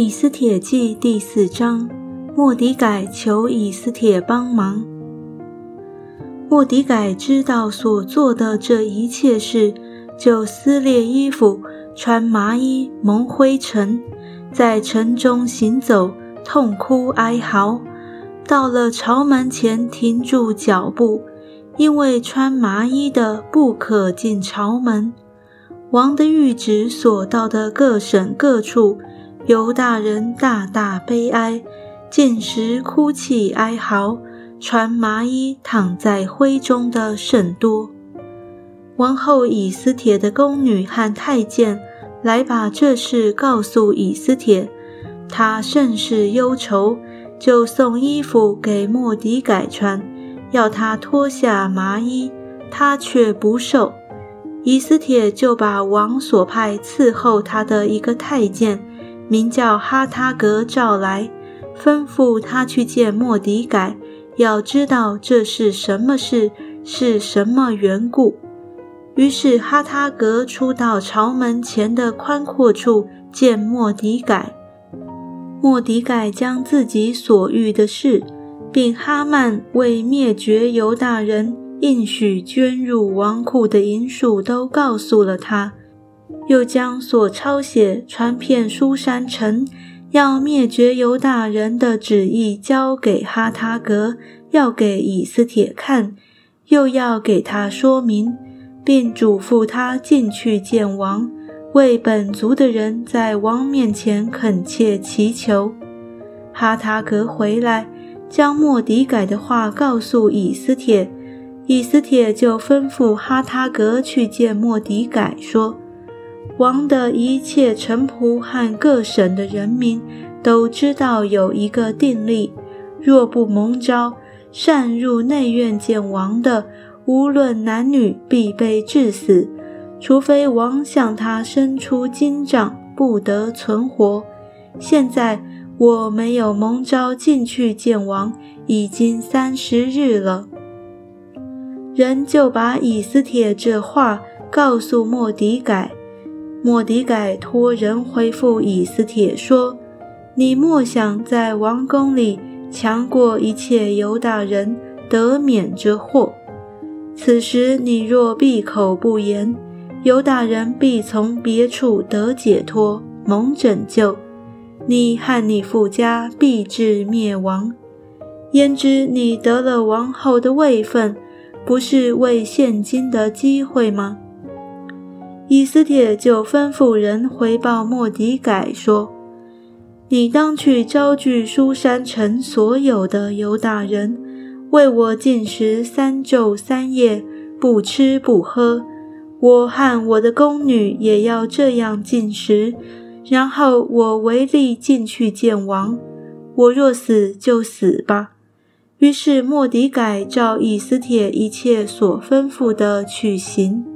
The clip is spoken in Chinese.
以斯帖记第四章，莫迪改求以斯帖帮忙。莫迪改知道所做的这一切事，就撕裂衣服，穿麻衣，蒙灰尘，在城中行走，痛哭哀嚎。到了朝门前，停住脚步，因为穿麻衣的不可进朝门。王的谕旨所到的各省各处。犹大人大大悲哀，见时哭泣哀嚎，穿麻衣躺在灰中的甚多。王后以斯帖的宫女和太监来把这事告诉以斯帖，他甚是忧愁，就送衣服给莫迪改穿，要他脱下麻衣，他却不受。以斯帖就把王所派伺候他的一个太监。名叫哈他格召来，吩咐他去见莫迪改，要知道这是什么事，是什么缘故。于是哈他格出到朝门前的宽阔处见莫迪改。莫迪改将自己所遇的事，并哈曼为灭绝犹大人应许捐入王库的银数，都告诉了他。又将所抄写传遍书山城，要灭绝犹大人的旨意交给哈塔格，要给以斯帖看，又要给他说明，并嘱咐他进去见王，为本族的人在王面前恳切祈求。哈塔格回来，将莫迪改的话告诉以斯帖，以斯帖就吩咐哈塔格去见莫迪改，说。王的一切臣仆和各省的人民都知道有一个定例：若不蒙召，擅入内院见王的，无论男女，必被致死；除非王向他伸出金杖，不得存活。现在我没有蒙召进去见王，已经三十日了。人就把以斯帖这话告诉莫迪改。莫迪改托人回复以斯帖说：“你莫想在王宫里强过一切犹大人，得免这祸。此时你若闭口不言，犹大人必从别处得解脱，蒙拯救；你和你父家必至灭亡。焉知你得了王后的位分，不是为现今的机会吗？”以斯帖就吩咐人回报莫迪改说：“你当去招聚书山城所有的犹大人，为我进食三昼三夜，不吃不喝。我和我的宫女也要这样进食。然后我唯力进去见王。我若死，就死吧。”于是莫迪改照以斯帖一切所吩咐的去行。